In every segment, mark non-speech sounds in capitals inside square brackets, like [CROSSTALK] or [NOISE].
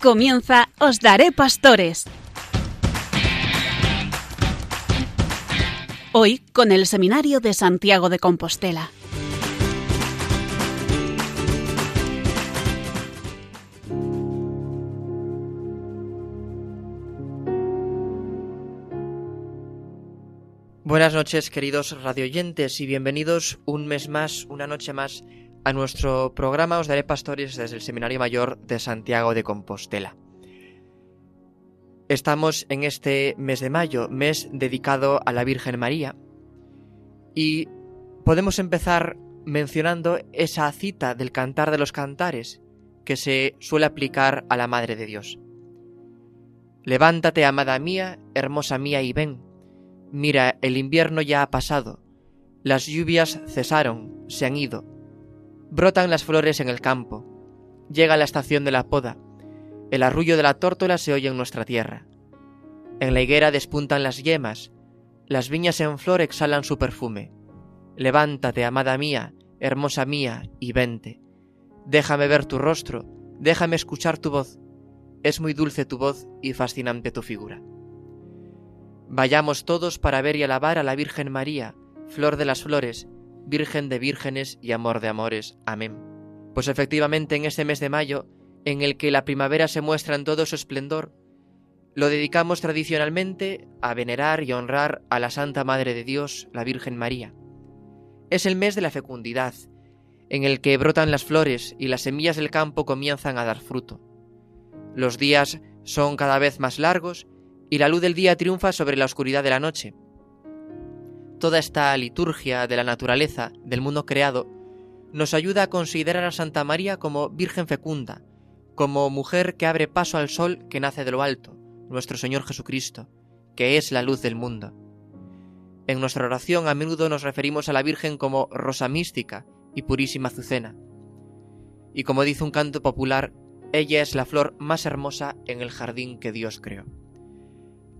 Comienza Os Daré Pastores. Hoy con el Seminario de Santiago de Compostela. Buenas noches, queridos radioyentes, y bienvenidos un mes más, una noche más, a nuestro programa Os Daré Pastores desde el Seminario Mayor de Santiago de Compostela. Estamos en este mes de mayo, mes dedicado a la Virgen María, y podemos empezar mencionando esa cita del Cantar de los Cantares que se suele aplicar a la Madre de Dios. Levántate, amada mía, hermosa mía, y ven Mira, el invierno ya ha pasado, las lluvias cesaron, se han ido, brotan las flores en el campo, llega la estación de la poda, el arrullo de la tórtola se oye en nuestra tierra. En la higuera despuntan las yemas, las viñas en flor exhalan su perfume. Levántate, amada mía, hermosa mía, y vente. Déjame ver tu rostro, déjame escuchar tu voz. Es muy dulce tu voz y fascinante tu figura. Vayamos todos para ver y alabar a la Virgen María, flor de las flores, Virgen de vírgenes y amor de amores. Amén. Pues efectivamente en este mes de mayo, en el que la primavera se muestra en todo su esplendor, lo dedicamos tradicionalmente a venerar y honrar a la Santa Madre de Dios, la Virgen María. Es el mes de la fecundidad, en el que brotan las flores y las semillas del campo comienzan a dar fruto. Los días son cada vez más largos y la luz del día triunfa sobre la oscuridad de la noche. Toda esta liturgia de la naturaleza, del mundo creado, nos ayuda a considerar a Santa María como Virgen fecunda, como mujer que abre paso al sol que nace de lo alto, nuestro Señor Jesucristo, que es la luz del mundo. En nuestra oración a menudo nos referimos a la Virgen como rosa mística y purísima azucena. Y como dice un canto popular, ella es la flor más hermosa en el jardín que Dios creó.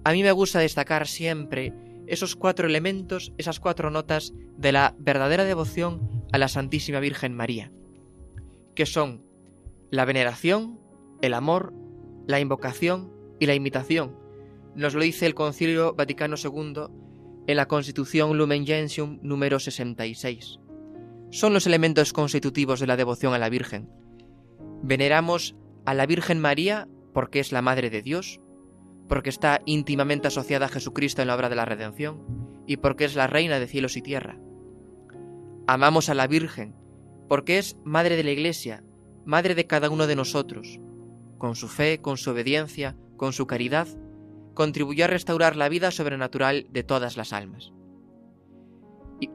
A mí me gusta destacar siempre esos cuatro elementos, esas cuatro notas de la verdadera devoción a la Santísima Virgen María, que son la veneración, el amor, la invocación y la imitación. Nos lo dice el Concilio Vaticano II en la Constitución Lumen Gentium número 66. Son los elementos constitutivos de la devoción a la Virgen. Veneramos a la Virgen María porque es la Madre de Dios, porque está íntimamente asociada a Jesucristo en la obra de la redención y porque es la reina de cielos y tierra. Amamos a la Virgen porque es Madre de la Iglesia, Madre de cada uno de nosotros. Con su fe, con su obediencia, con su caridad, contribuyó a restaurar la vida sobrenatural de todas las almas.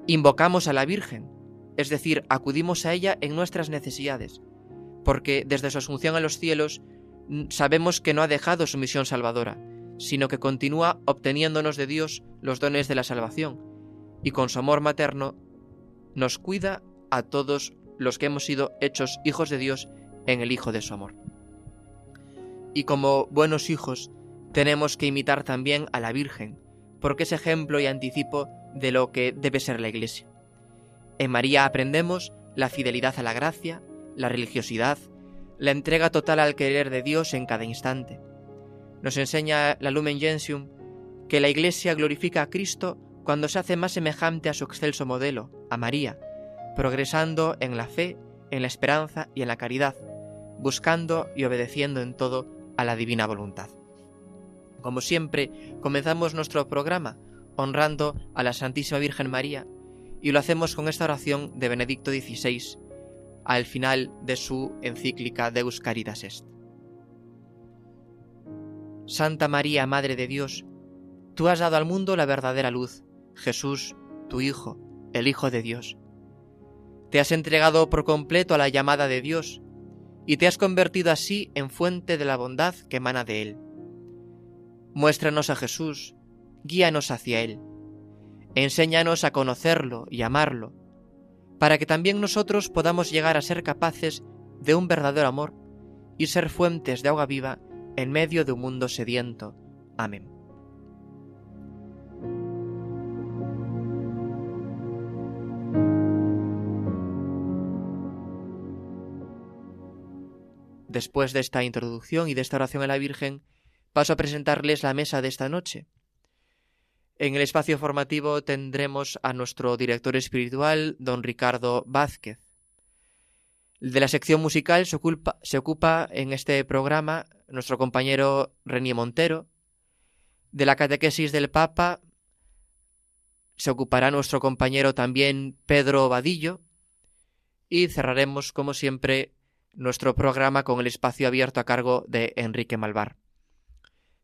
Invocamos a la Virgen, es decir, acudimos a ella en nuestras necesidades, porque desde su asunción a los cielos sabemos que no ha dejado su misión salvadora, sino que continúa obteniéndonos de Dios los dones de la salvación, y con su amor materno nos cuida a todos los que hemos sido hechos hijos de Dios en el Hijo de su amor. Y como buenos hijos, tenemos que imitar también a la Virgen, porque es ejemplo y anticipo de lo que debe ser la Iglesia. En María aprendemos la fidelidad a la gracia, la religiosidad, la entrega total al querer de Dios en cada instante. Nos enseña la Lumen Gentium que la Iglesia glorifica a Cristo cuando se hace más semejante a su excelso modelo, a María, progresando en la fe, en la esperanza y en la caridad, buscando y obedeciendo en todo a la divina voluntad. Como siempre, comenzamos nuestro programa honrando a la Santísima Virgen María y lo hacemos con esta oración de Benedicto XVI, al final de su encíclica Deus Caritas Est. Santa María, Madre de Dios, tú has dado al mundo la verdadera luz, Jesús, tu Hijo, el Hijo de Dios. Te has entregado por completo a la llamada de Dios y te has convertido así en fuente de la bondad que emana de Él. Muéstranos a Jesús, guíanos hacia Él, enséñanos a conocerlo y amarlo, para que también nosotros podamos llegar a ser capaces de un verdadero amor y ser fuentes de agua viva en medio de un mundo sediento. Amén. después de esta introducción y de esta oración a la Virgen, paso a presentarles la mesa de esta noche. En el espacio formativo tendremos a nuestro director espiritual, don Ricardo Vázquez. De la sección musical se ocupa, en este programa nuestro compañero Renier Montero. De la catequesis del Papa se ocupará nuestro compañero también Pedro Vadillo. Y cerraremos, como siempre, nuestro programa con el espacio abierto a cargo de Enrique Malvar.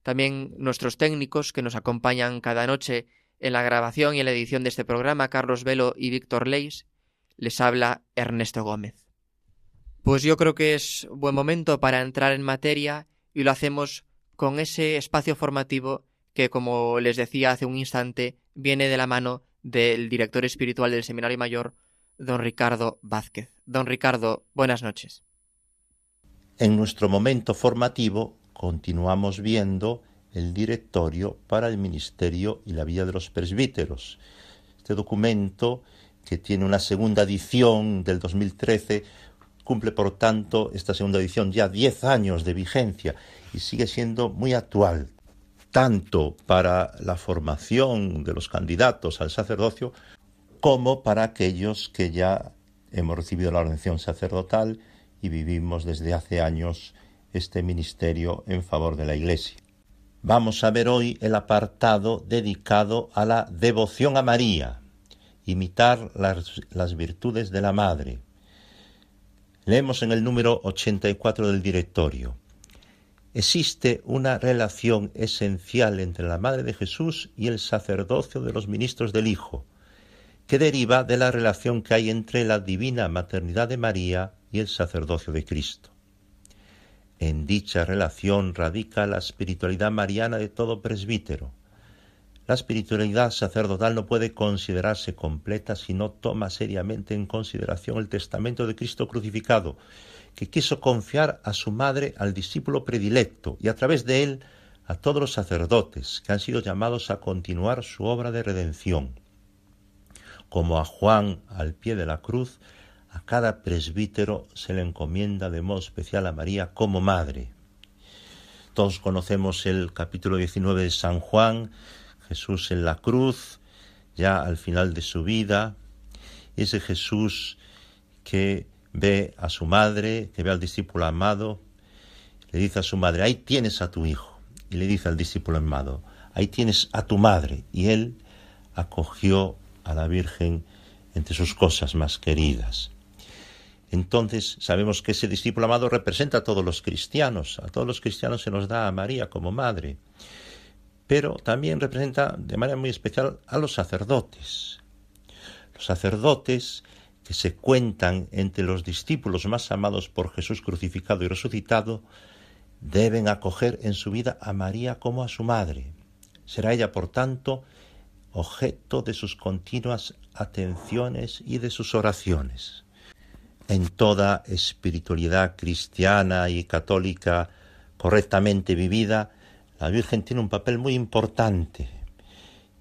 También nuestros técnicos que nos acompañan cada noche en la grabación y en la edición de este programa, Carlos Velo y Víctor Leis, les habla Ernesto Gómez. Pues yo creo que es buen momento para entrar en materia y lo hacemos con ese espacio formativo que, como les decía hace un instante, viene de la mano del director espiritual del Seminario Mayor, don Ricardo Vázquez. Don Ricardo, buenas noches. En nuestro momento formativo continuamos viendo el directorio para el ministerio y la vida de los presbíteros. Este documento, que tiene una segunda edición del 2013, cumple por tanto esta segunda edición ya 10 años de vigencia y sigue siendo muy actual, tanto para la formación de los candidatos al sacerdocio como para aquellos que ya hemos recibido la ordenación sacerdotal y vivimos desde hace años este ministerio en favor de la Iglesia. Vamos a ver hoy el apartado dedicado a la devoción a María, imitar las, virtudes de la Madre. Leemos en el número 84 del directorio. Existe una relación esencial entre la Madre de Jesús y el sacerdocio de los ministros del Hijo, que deriva de la relación que hay entre la divina maternidad de María y el sacerdocio de Cristo. En dicha relación radica la espiritualidad mariana de todo presbítero. La espiritualidad sacerdotal no puede considerarse completa si no toma seriamente en consideración el testamento de Cristo crucificado, que quiso confiar a su madre al discípulo predilecto y a través de él a todos los sacerdotes que han sido llamados a continuar su obra de redención. Como a Juan al pie de la cruz, a cada presbítero se le encomienda de modo especial a María como madre. Todos conocemos el capítulo 19 de San Juan, Jesús en la cruz, ya al final de su vida, ese Jesús que ve a su madre, que ve al discípulo amado, le dice a su madre, ahí tienes a tu hijo, y le dice al discípulo amado, ahí tienes a tu madre, y él acogió a la Virgen entre sus cosas más queridas entonces sabemos que ese discípulo amado representa a todos los cristianos. A todos los cristianos se nos da a María como madre. Pero también representa de manera muy especial a los sacerdotes. Los sacerdotes que se cuentan entre los discípulos más amados por Jesús crucificado y resucitado, deben acoger en su vida a María como a su madre. Será ella, por tanto, objeto de sus continuas atenciones y de sus oraciones en toda espiritualidad cristiana y católica correctamente vivida, la Virgen tiene un papel muy importante.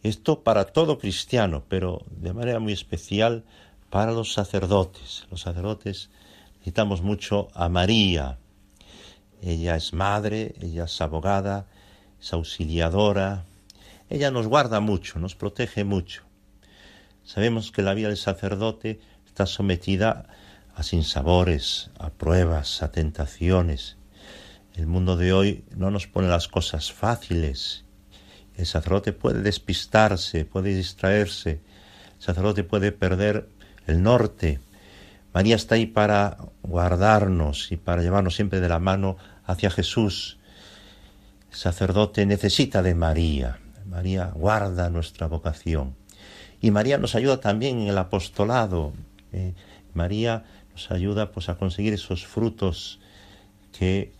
Esto para todo cristiano, pero de manera muy especial para los sacerdotes. Los sacerdotes necesitamos mucho a María. Ella es madre, ella es abogada, es auxiliadora. Ella nos guarda mucho, nos protege mucho. Sabemos que la vida del sacerdote está sometida a sinsabores, a pruebas, a tentaciones. El mundo de hoy no nos pone las cosas fáciles. El sacerdote puede despistarse, puede distraerse, el sacerdote puede perder el norte. María está ahí para guardarnos y para llevarnos siempre de la mano hacia Jesús. El sacerdote necesita de María. María guarda nuestra vocación. Y María nos ayuda también en el apostolado. Eh, María nos ayuda pues a conseguir esos frutos que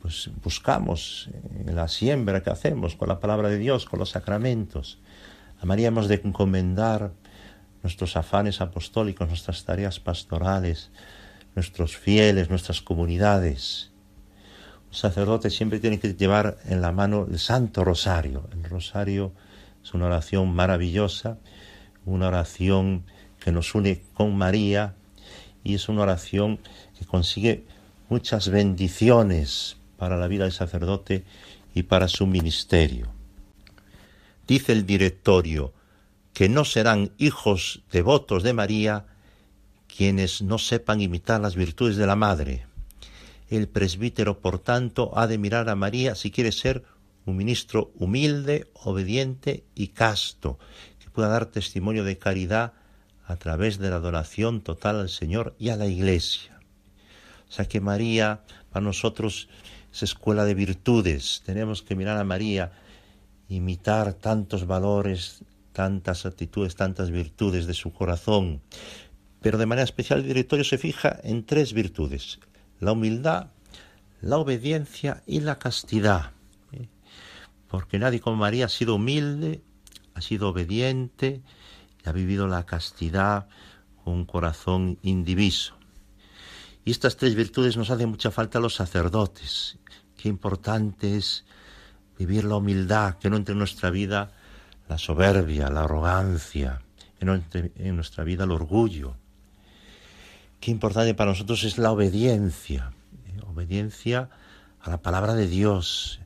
pues buscamos en la siembra que hacemos con la palabra de Dios, con los sacramentos. A María hemos de encomendar nuestros afanes apostólicos, nuestras tareas pastorales, nuestros fieles, nuestras comunidades. Un sacerdote siempre tiene que llevar en la mano el Santo Rosario. El Rosario es una oración maravillosa, una oración que nos une con María y es una oración que consigue muchas bendiciones para la vida del sacerdote y para su ministerio. Dice el directorio que no serán hijos devotos de María quienes no sepan imitar las virtudes de la Madre. El presbítero, por tanto, ha de mirar a María si quiere ser un ministro humilde, obediente y casto, que pueda dar testimonio de caridad a través de la adoración total al Señor y a la Iglesia. O sea que María para nosotros es escuela de virtudes. Tenemos que mirar a María, imitar tantos valores, tantas actitudes, tantas virtudes de su corazón. Pero de manera especial el directorio se fija en tres virtudes, la humildad, la obediencia y la castidad. ¿eh? Porque nadie como María ha sido humilde, ha sido obediente ha vivido la castidad con un corazón indiviso. Y estas tres virtudes nos hacen mucha falta a los sacerdotes. Qué importante es vivir la humildad, que no entre en nuestra vida la soberbia, la arrogancia, que no entre en nuestra vida el orgullo. Qué importante para nosotros es la obediencia, ¿eh? obediencia a la palabra de Dios,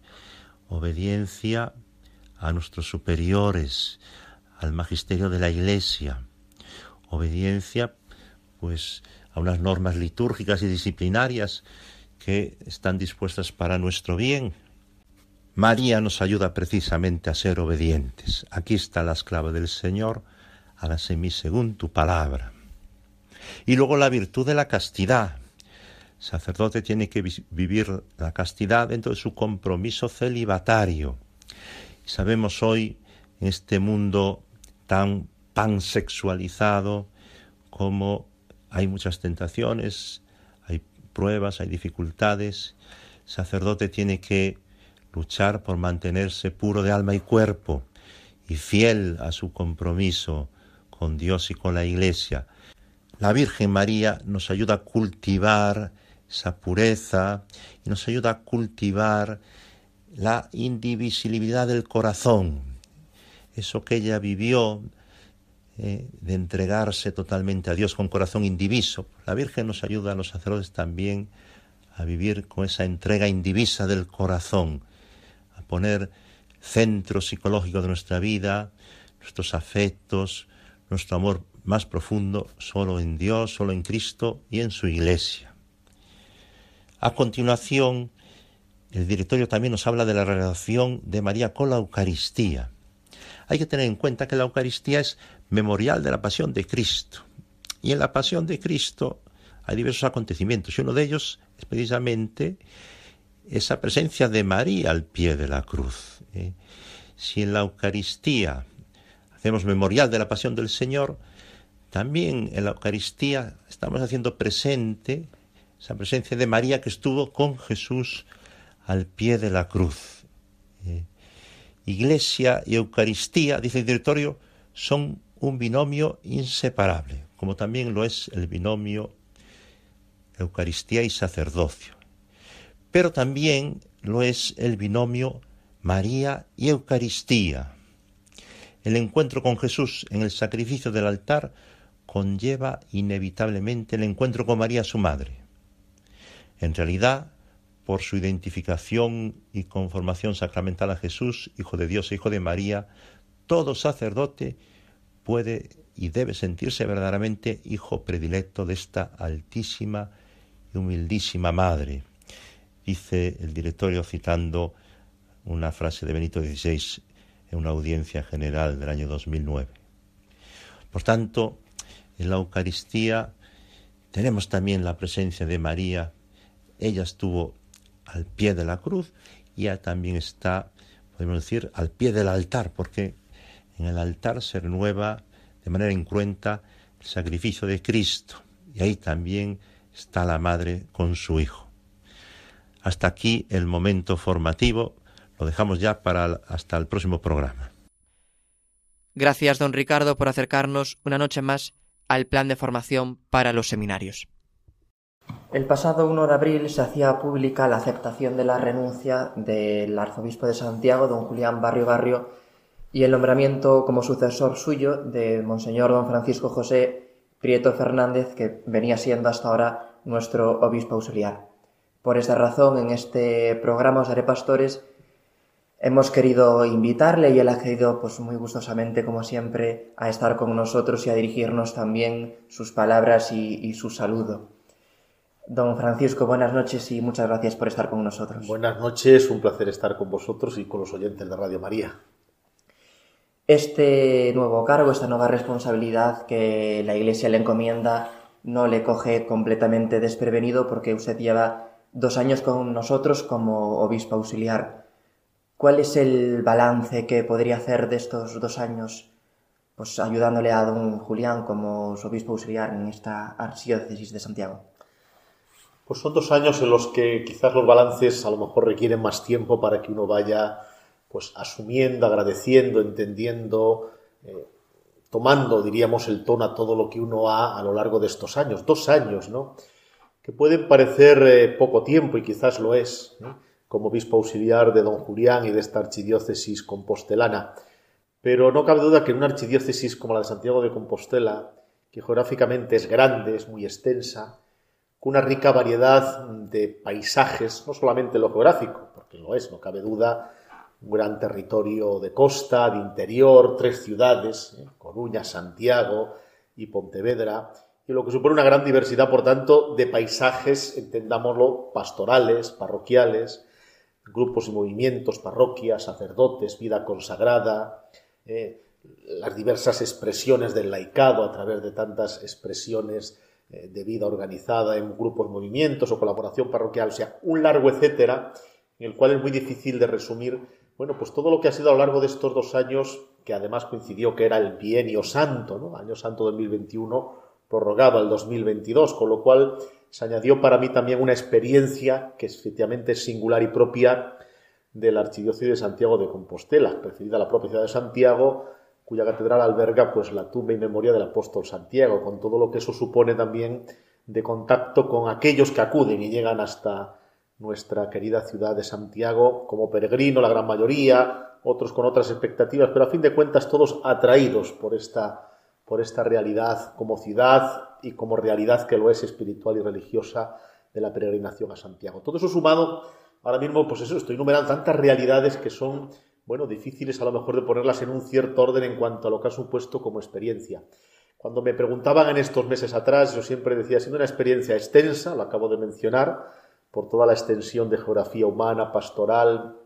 obediencia a nuestros superiores, al magisterio de la Iglesia, obediencia pues a unas normas litúrgicas y disciplinarias que están dispuestas para nuestro bien. María nos ayuda precisamente a ser obedientes. Aquí está la esclava del Señor, hágase mí según tu palabra. Y luego la virtud de la castidad. El sacerdote tiene que vivir la castidad dentro de su compromiso celibatario. Sabemos hoy, en este mundo tan pansexualizado, como hay muchas tentaciones, hay pruebas, hay dificultades. El sacerdote tiene que luchar por mantenerse puro de alma y cuerpo y fiel a su compromiso con Dios y con la Iglesia. La Virgen María nos ayuda a cultivar esa pureza y nos ayuda a cultivar la indivisibilidad del corazón, eso que ella vivió eh, de entregarse totalmente a Dios con corazón indiviso. La Virgen nos ayuda a los sacerdotes también a vivir con esa entrega indivisa del corazón, a poner centro psicológico de nuestra vida, nuestros afectos, nuestro amor más profundo solo en Dios, solo en Cristo y en su Iglesia. A continuación, el directorio también nos habla de la relación de María con la Eucaristía. Hay que tener en cuenta que la Eucaristía es memorial de la pasión de Cristo. Y en la pasión de Cristo hay diversos acontecimientos y uno de ellos es precisamente esa presencia de María al pie de la cruz. ¿eh? Si en la Eucaristía hacemos memorial de la pasión del Señor, también en la Eucaristía estamos haciendo presente esa presencia de María que estuvo con Jesús al pie de la cruz. Iglesia y Eucaristía, dice el directorio, son un binomio inseparable, como también lo es el binomio Eucaristía y sacerdocio. Pero también lo es el binomio María y Eucaristía. El encuentro con Jesús en el sacrificio del altar conlleva inevitablemente el encuentro con María su madre. En realidad, por su identificación y conformación sacramental a Jesús, Hijo de Dios e Hijo de María, todo sacerdote puede y debe sentirse verdaderamente hijo predilecto de esta altísima y humildísima madre. Dice el directorio citando una frase de Benito XVI en una audiencia general del año 2009. Por tanto, en la Eucaristía tenemos también la presencia de María. Ella estuvo al pie de la cruz y ella también está, podemos decir, al pie del altar, porque en el altar se renueva de manera incruenta el sacrificio de Cristo. Y ahí también está la madre con su hijo. Hasta aquí el momento formativo. Lo dejamos ya para hasta el próximo programa. Gracias, don Ricardo, por acercarnos una noche más al plan de formación para los seminarios. El pasado 1 de abril se hacía pública la aceptación de la renuncia del arzobispo de Santiago, don Julián Barrio Barrio, y el nombramiento como sucesor suyo de Monseñor don Francisco José Prieto Fernández, que venía siendo hasta ahora nuestro obispo auxiliar. Por esta razón, en este programa Os Daré Pastores hemos querido invitarle y él ha querido, pues muy gustosamente, como siempre, a estar con nosotros y a dirigirnos también sus palabras y, y su saludo. Don Francisco, buenas noches y muchas gracias por estar con nosotros. Buenas noches, un placer estar con vosotros y con los oyentes de Radio María. Este nuevo cargo, esta nueva responsabilidad que la Iglesia le encomienda, no le coge completamente desprevenido porque usted lleva dos años con nosotros como obispo auxiliar. ¿Cuál es el balance que podría hacer de estos dos años, pues ayudándole a don Julián como su obispo auxiliar en esta archidiócesis de Santiago? Pues son dos años en los que quizás los balances a lo mejor requieren más tiempo para que uno vaya pues asumiendo, agradeciendo, entendiendo, eh, tomando, diríamos, el tono a todo lo que uno ha a lo largo de estos años. Dos años, ¿no? que pueden parecer eh, poco tiempo, y quizás lo es, como obispo auxiliar de don Julián y de esta archidiócesis compostelana. Pero no cabe duda que en una archidiócesis como la de Santiago de Compostela, que geográficamente es grande, es muy extensa, con una rica variedad de paisajes, no solamente lo geográfico, porque lo es, no cabe duda, un gran territorio de costa, de interior, tres ciudades, ¿eh? Coruña, Santiago y Pontevedra, y lo que supone una gran diversidad, por tanto, de paisajes, entendámoslo, pastorales, parroquiales, grupos y movimientos, parroquias, sacerdotes, vida consagrada, eh, las diversas expresiones del laicado a través de tantas expresiones eh, de vida organizada en grupos, movimientos o colaboración parroquial, o sea, un largo etcétera, en el cual es muy difícil de resumir, bueno, pues todo lo que ha sido a lo largo de estos dos años, que además coincidió que era el bienio santo, ¿no? Año santo 2021, prorrogado al 2022, con lo cual se añadió para mí también una experiencia que efectivamente es singular y propia de la Archidiócesis de Santiago de Compostela, referida a la propia ciudad de Santiago, cuya catedral alberga pues la tumba y memoria del apóstol Santiago, con todo lo que eso supone también de contacto con aquellos que acuden y llegan hasta nuestra querida ciudad de Santiago como peregrino, la gran mayoría, otros con otras expectativas, pero a fin de cuentas todos atraídos por esta por esta realidad como ciudad y como realidad que lo es espiritual y religiosa de la peregrinación a Santiago. Todo eso sumado, ahora mismo, pues eso, estoy numerando tantas realidades que son, bueno, difíciles a lo mejor de ponerlas en un cierto orden en cuanto a lo que ha supuesto como experiencia. Cuando me preguntaban en estos meses atrás, yo siempre decía, siendo una experiencia extensa, lo acabo de mencionar, por toda la extensión de geografía humana, pastoral,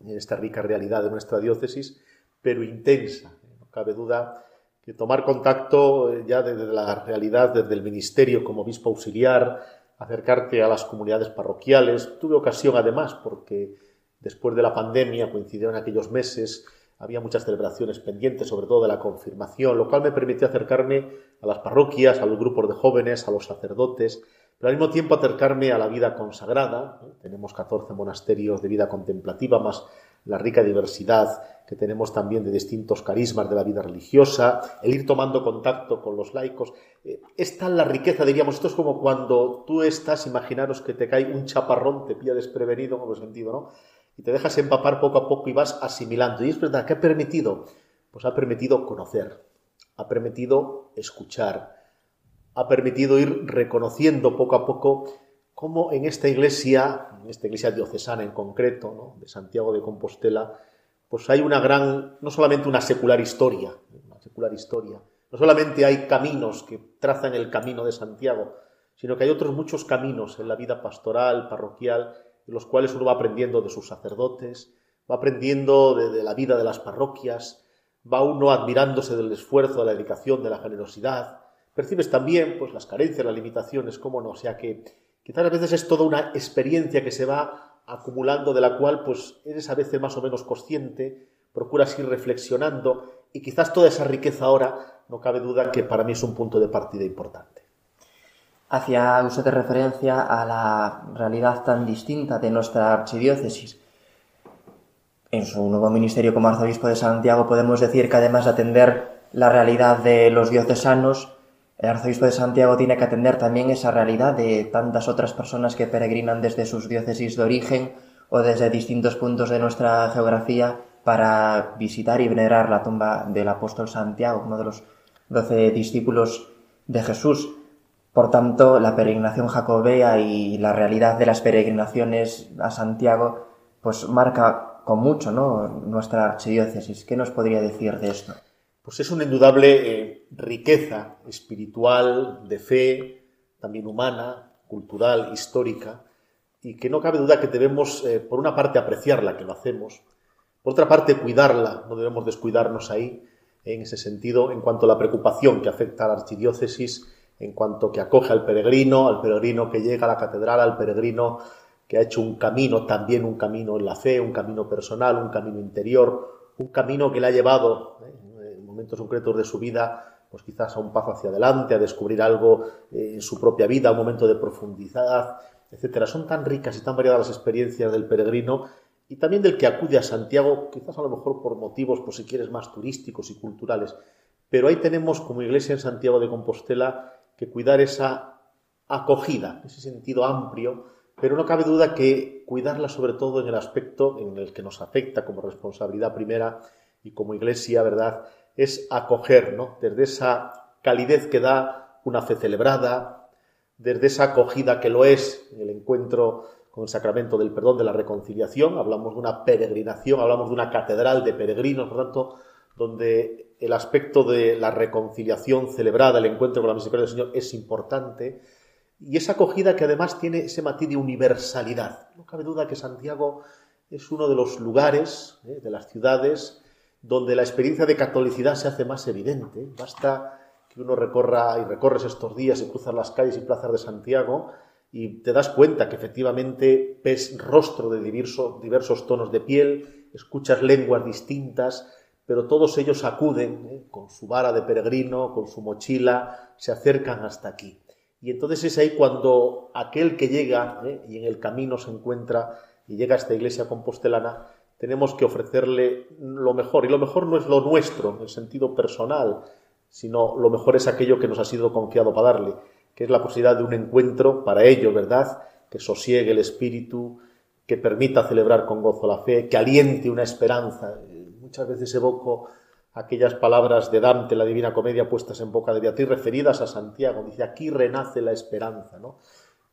en esta rica realidad de nuestra diócesis, pero intensa. No cabe duda que tomar contacto eh, ya desde la realidad, desde el ministerio como obispo auxiliar, acercarte a las comunidades parroquiales. Tuve ocasión además, porque después de la pandemia, coincidieron aquellos meses, había muchas celebraciones pendientes, sobre todo de la confirmación, lo cual me permitió acercarme a las parroquias, a los grupos de jóvenes, a los sacerdotes, pero al mismo tiempo acercarme a la vida consagrada. Tenemos 14 monasterios de vida contemplativa, más la rica diversidad que tenemos también de distintos carismas de la vida religiosa, el ir tomando contacto con los laicos. Eh, es tal la riqueza, diríamos, esto es como cuando tú estás, imaginaros que te cae un chaparrón, te pilla desprevenido, en el sentido, ¿no? Y te dejas empapar poco a poco y vas asimilando. Y es verdad, ¿qué ha permitido? Pues ha permitido conocer, ha permitido escuchar, ha permitido ir reconociendo poco a poco cómo en esta iglesia, en esta iglesia diocesana en concreto, ¿no? de Santiago de Compostela, pues hay una gran, no solamente una secular historia, una secular historia, no solamente hay caminos que trazan el camino de Santiago, sino que hay otros muchos caminos en la vida pastoral, parroquial, los cuales uno va aprendiendo de sus sacerdotes, va aprendiendo de, la vida de las parroquias, va uno admirándose del esfuerzo, de la dedicación, de la generosidad, percibes también pues las carencias, las limitaciones, cómo no, o sea que quizás a veces es toda una experiencia que se va acumulando de la cual pues eres a veces más o menos consciente, procuras ir reflexionando y quizás toda esa riqueza ahora no cabe duda que para mí es un punto de partida importante. Hacía usted referencia a la realidad tan distinta de nuestra archidiócesis. En su nuevo ministerio como arzobispo de Santiago podemos decir que además de atender la realidad de los diocesanos, el arzobispo de Santiago tiene que atender también esa realidad de tantas otras personas que peregrinan desde sus diócesis de origen o desde distintos puntos de nuestra geografía para visitar y venerar la tumba del apóstol Santiago, uno de los doce discípulos de Jesús. Por tanto, la peregrinación jacobea y la realidad de las peregrinaciones a Santiago, pues marca con mucho, ¿no? Nuestra archidiócesis. ¿Qué nos podría decir de esto? Pues es una indudable eh, riqueza espiritual, de fe, también humana, cultural, histórica, y que no cabe duda que debemos, eh, por una parte, apreciarla, que lo hacemos, por otra parte, cuidarla, no debemos descuidarnos ahí, en ese sentido, en cuanto a la preocupación que afecta a la archidiócesis, en cuanto que acoge al peregrino, al peregrino que llega a la catedral, al peregrino que ha hecho un camino, también un camino en la fe, un camino personal, un camino interior, un camino que le ha llevado eh, en momentos concretos de su vida pues quizás a un paso hacia adelante, a descubrir algo eh, en su propia vida, un momento de profundidad, etcétera. Son tan ricas y tan variadas las experiencias del peregrino y también del que acude a Santiago, quizás a lo mejor por motivos, por si quieres, más turísticos y culturales. Pero ahí tenemos como iglesia en Santiago de Compostela que cuidar esa acogida, ese sentido amplio, pero no cabe duda que cuidarla sobre todo en el aspecto en el que nos afecta como responsabilidad primera y como iglesia, ¿verdad? es acoger, ¿no? Desde esa calidez que da una fe celebrada, desde esa acogida que lo es en el encuentro con el sacramento del perdón, de la reconciliación, hablamos de una peregrinación, hablamos de una catedral de peregrinos, por tanto, donde el aspecto de la reconciliación celebrada, el encuentro con la misericordia del Señor es importante, y esa acogida que además tiene ese matiz de universalidad. No cabe duda que Santiago es uno de los lugares, ¿eh? de las ciudades, donde la experiencia de catolicidad se hace más evidente. Basta que uno recorra y recorres estos días y cruzas las calles y plazas de Santiago y te das cuenta que efectivamente ves rostro de diversos tonos de piel, escuchas lenguas distintas, pero todos ellos acuden ¿eh? con su vara de peregrino, con su mochila, se acercan hasta aquí. Y entonces es ahí cuando aquel que llega ¿eh? y en el camino se encuentra y llega a esta iglesia compostelana, tenemos que ofrecerle lo mejor. Y lo mejor no es lo nuestro, en el sentido personal, sino lo mejor es aquello que nos ha sido confiado para darle, que es la posibilidad de un encuentro para ello, ¿verdad? Que sosiegue el espíritu, que permita celebrar con gozo la fe, que aliente una esperanza. Muchas veces evoco aquellas palabras de Dante, la Divina Comedia, puestas en boca de Beatriz, referidas a Santiago. Dice, aquí renace la esperanza, ¿no?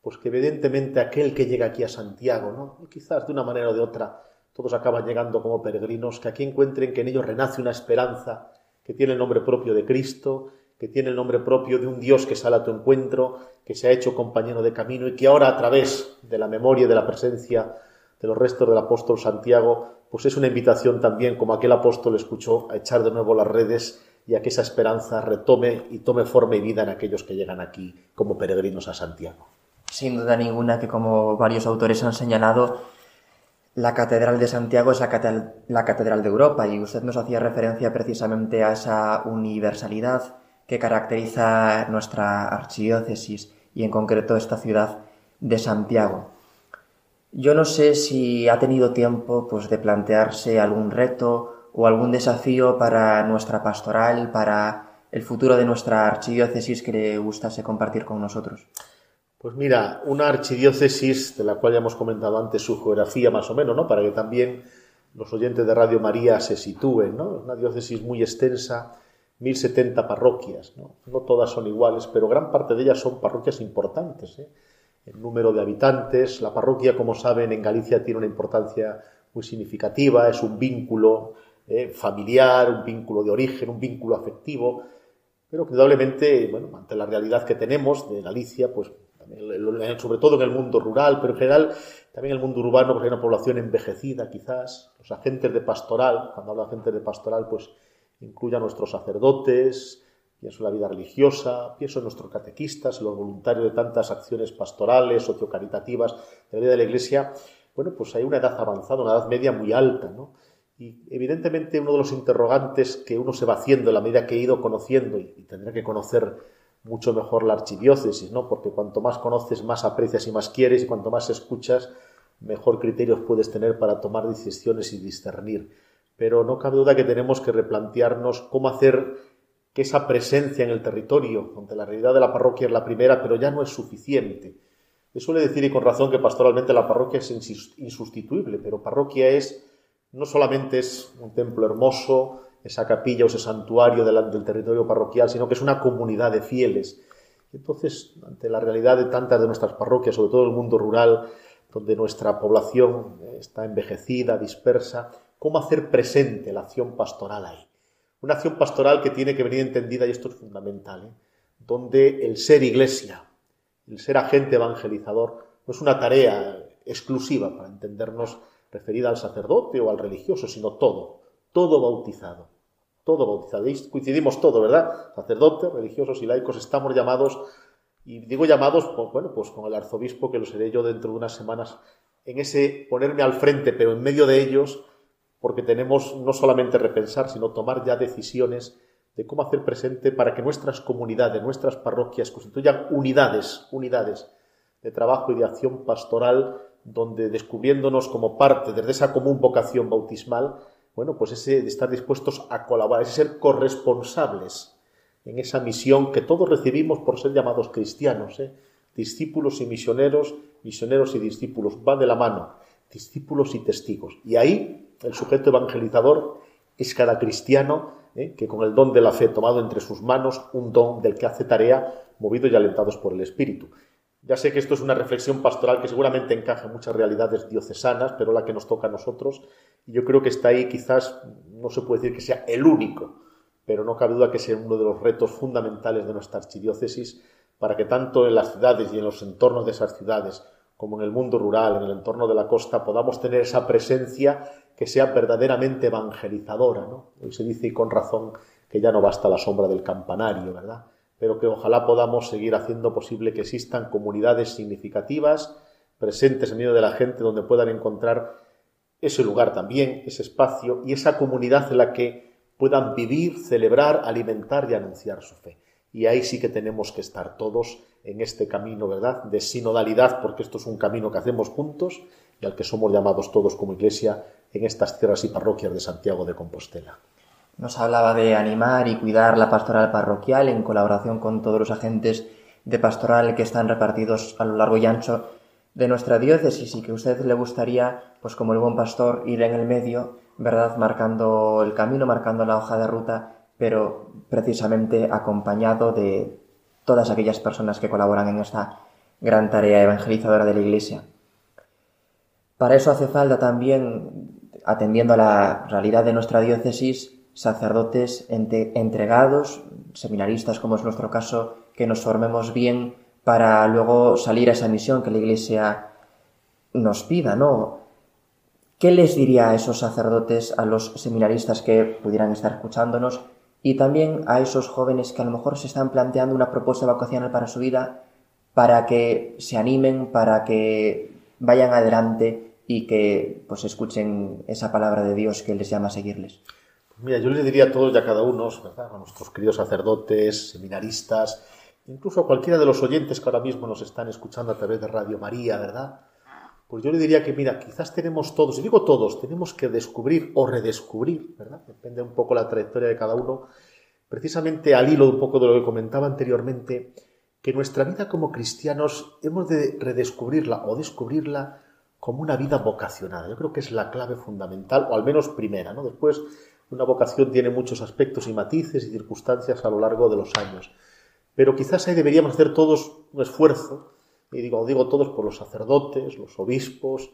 Pues que evidentemente aquel que llega aquí a Santiago, ¿no? quizás de una manera o de otra, todos acaban llegando como peregrinos, que aquí encuentren que en ellos renace una esperanza que tiene el nombre propio de Cristo, que tiene el nombre propio de un Dios que sale a tu encuentro, que se ha hecho compañero de camino y que ahora a través de la memoria y de la presencia de los restos del apóstol Santiago, pues es una invitación también, como aquel apóstol escuchó, a echar de nuevo las redes y a que esa esperanza retome y tome forma y vida en aquellos que llegan aquí como peregrinos a Santiago. Sin duda ninguna que, como varios autores han señalado, la Catedral de Santiago es la catedral, de Europa y usted nos hacía referencia precisamente a esa universalidad que caracteriza nuestra archidiócesis y en concreto esta ciudad de Santiago. Yo no sé si ha tenido tiempo pues, de plantearse algún reto o algún desafío para nuestra pastoral, para el futuro de nuestra archidiócesis que le gustase compartir con nosotros. Pues mira, una archidiócesis de la cual ya hemos comentado antes su geografía más o menos, ¿no? Para que también los oyentes de Radio María se sitúen, ¿no? Una diócesis muy extensa, 1070 parroquias, ¿no? No todas son iguales, pero gran parte de ellas son parroquias importantes, ¿eh? El número de habitantes, la parroquia, como saben, en Galicia tiene una importancia muy significativa, es un vínculo ¿eh? familiar, un vínculo de origen, un vínculo afectivo, pero indudablemente, bueno, ante la realidad que tenemos de Galicia, pues sobre todo en el mundo rural, pero en general también en el mundo urbano, porque hay una población envejecida quizás. Los agentes de pastoral, cuando hablo de agentes de pastoral, pues incluye a nuestros sacerdotes, pienso en la vida religiosa, pienso en nuestros catequistas, los voluntarios de tantas acciones pastorales, sociocaritativas de la vida de la Iglesia. Bueno, pues hay una edad avanzada, una edad media muy alta, ¿no? Y evidentemente uno de los interrogantes que uno se va haciendo en la medida que he ido conociendo, y tendrá que conocer mucho mejor la archidiócesis, ¿no? Porque cuanto más conoces, más aprecias y más quieres, y cuanto más escuchas, mejor criterios puedes tener para tomar decisiones y discernir. Pero no cabe duda que tenemos que replantearnos cómo hacer que esa presencia en el territorio, donde la realidad de la parroquia es la primera, pero ya no es suficiente. Se suele decir, y con razón, que pastoralmente la parroquia es insustituible, pero parroquia es, no solamente es un templo hermoso, esa capilla o ese santuario delante del territorio parroquial, sino que es una comunidad de fieles. entonces, ante la realidad de tantas de nuestras parroquias, sobre todo el mundo rural, donde nuestra población está envejecida, dispersa, ¿cómo hacer presente la acción pastoral ahí? Una acción pastoral que tiene que venir entendida, y esto es fundamental, ¿eh? donde el ser iglesia, el ser agente evangelizador, no es una tarea exclusiva, para entendernos, referida al sacerdote o al religioso, sino todo, todo bautizado, todo bautizado. Y coincidimos todo, ¿verdad? Sacerdotes, religiosos y laicos estamos llamados, y digo llamados, pues, bueno, pues con el arzobispo, que lo seré yo dentro de unas semanas, en ese ponerme al frente, pero en medio de ellos, porque tenemos no solamente repensar, sino tomar ya decisiones de cómo hacer presente para que nuestras comunidades, nuestras parroquias constituyan unidades, unidades de trabajo y de acción pastoral, donde descubriéndonos como parte desde esa común vocación bautismal, bueno, pues ese de estar dispuestos a colaborar, ese ser corresponsables en esa misión que todos recibimos por ser llamados cristianos, ¿eh? discípulos y misioneros, misioneros y discípulos, va de la mano, discípulos y testigos. Y ahí el sujeto evangelizador es cada cristiano ¿eh? que con el don de la fe tomado entre sus manos, un don del que hace tarea, movido y alentados por el Espíritu. Ya sé que esto es una reflexión pastoral que seguramente encaja en muchas realidades diocesanas, pero la que nos toca a nosotros, y yo creo que está ahí quizás, no se puede decir que sea el único, pero no cabe duda que sea uno de los retos fundamentales de nuestra archidiócesis para que tanto en las ciudades y en los entornos de esas ciudades, como en el mundo rural, en el entorno de la costa, podamos tener esa presencia que sea verdaderamente evangelizadora. ¿no? Hoy se dice, y con razón, que ya no basta la sombra del campanario, ¿verdad? Pero que ojalá podamos seguir haciendo posible que existan comunidades significativas, presentes en medio de la gente, donde puedan encontrar ese lugar también, ese espacio y esa comunidad en la que puedan vivir, celebrar, alimentar y anunciar su fe. Y ahí sí que tenemos que estar todos en este camino, ¿verdad?, de sinodalidad, porque esto es un camino que hacemos juntos y al que somos llamados todos como Iglesia en estas tierras y parroquias de Santiago de Compostela. Nos hablaba de animar y cuidar la pastoral parroquial en colaboración con todos los agentes de pastoral que están repartidos a lo largo y ancho de nuestra diócesis y que a usted le gustaría, pues como el buen pastor, ir en el medio, ¿verdad? Marcando el camino, marcando la hoja de ruta, pero precisamente acompañado de todas aquellas personas que colaboran en esta gran tarea evangelizadora de la Iglesia. Para eso hace falta también, atendiendo a la realidad de nuestra diócesis, sacerdotes entregados, seminaristas como es nuestro caso, que nos formemos bien para luego salir a esa misión que la Iglesia nos pida, ¿no? ¿Qué les diría a esos sacerdotes, a los seminaristas que pudieran estar escuchándonos y también a esos jóvenes que a lo mejor se están planteando una propuesta vocacional para su vida para que se animen, para que vayan adelante y que pues escuchen esa palabra de Dios que les llama a seguirles? Mira, yo les diría a todos y a cada uno, a nuestros queridos sacerdotes, seminaristas, incluso a cualquiera de los oyentes que ahora mismo nos están escuchando a través de Radio María, ¿verdad? Pues yo le diría que, mira, quizás tenemos todos, y digo todos, tenemos que descubrir o redescubrir, ¿verdad? Depende un poco la trayectoria de cada uno, precisamente al hilo un poco de lo que comentaba anteriormente, que nuestra vida como cristianos hemos de redescubrirla o descubrirla como una vida vocacionada. Yo creo que es la clave fundamental, o al menos primera, ¿no? Después, una vocación tiene muchos aspectos y matices y circunstancias a lo largo de los años. Pero quizás ahí deberíamos hacer todos un esfuerzo, y digo, digo todos por los sacerdotes, los obispos,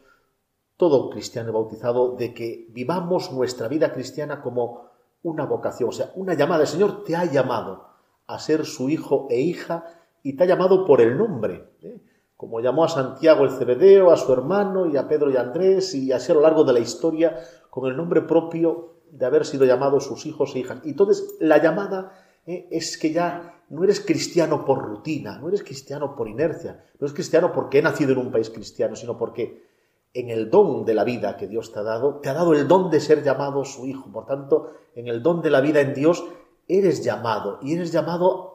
todo cristiano bautizado, de que vivamos nuestra vida cristiana como una vocación, o sea, una llamada. El Señor te ha llamado a ser su hijo e hija y te ha llamado por el nombre. ¿eh? como llamó a Santiago el Cebedeo, a su hermano y a Pedro y a Andrés, y así a lo largo de la historia, con el nombre propio de haber sido llamados sus hijos e hijas. Y entonces la llamada eh, es que ya no eres cristiano por rutina, no eres cristiano por inercia, no eres cristiano porque he nacido en un país cristiano, sino porque en el don de la vida que Dios te ha dado, te ha dado el don de ser llamado su hijo. Por tanto, en el don de la vida en Dios, eres llamado y eres llamado,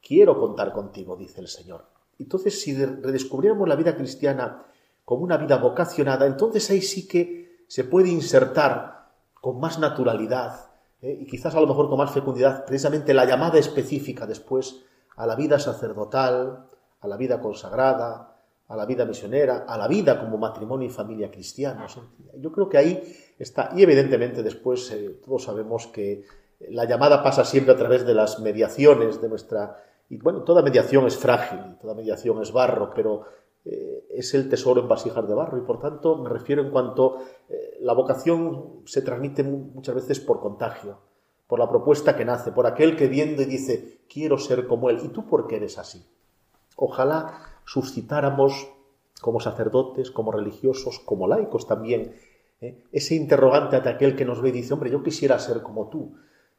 quiero contar contigo, dice el Señor. Entonces, si redescubriéramos la vida cristiana como una vida vocacionada, entonces ahí sí que se puede insertar con más naturalidad ¿eh? y quizás a lo mejor con más fecundidad precisamente la llamada específica después a la vida sacerdotal, a la vida consagrada, a la vida misionera, a la vida como matrimonio y familia cristianos. Yo creo que ahí está, y evidentemente después eh, todos sabemos que la llamada pasa siempre a través de las mediaciones de nuestra Y bueno, toda mediación es frágil, toda mediación es barro, pero eh, es el tesoro en vasijas de barro y por tanto me refiero en cuanto eh, la vocación se transmite muchas veces por contagio, por la propuesta que nace, por aquel que viendo y dice quiero ser como él. ¿Y tú por qué eres así? Ojalá suscitáramos como sacerdotes, como religiosos, como laicos también, ¿eh? ese interrogante ante aquel que nos ve y dice, hombre, yo quisiera ser como tú.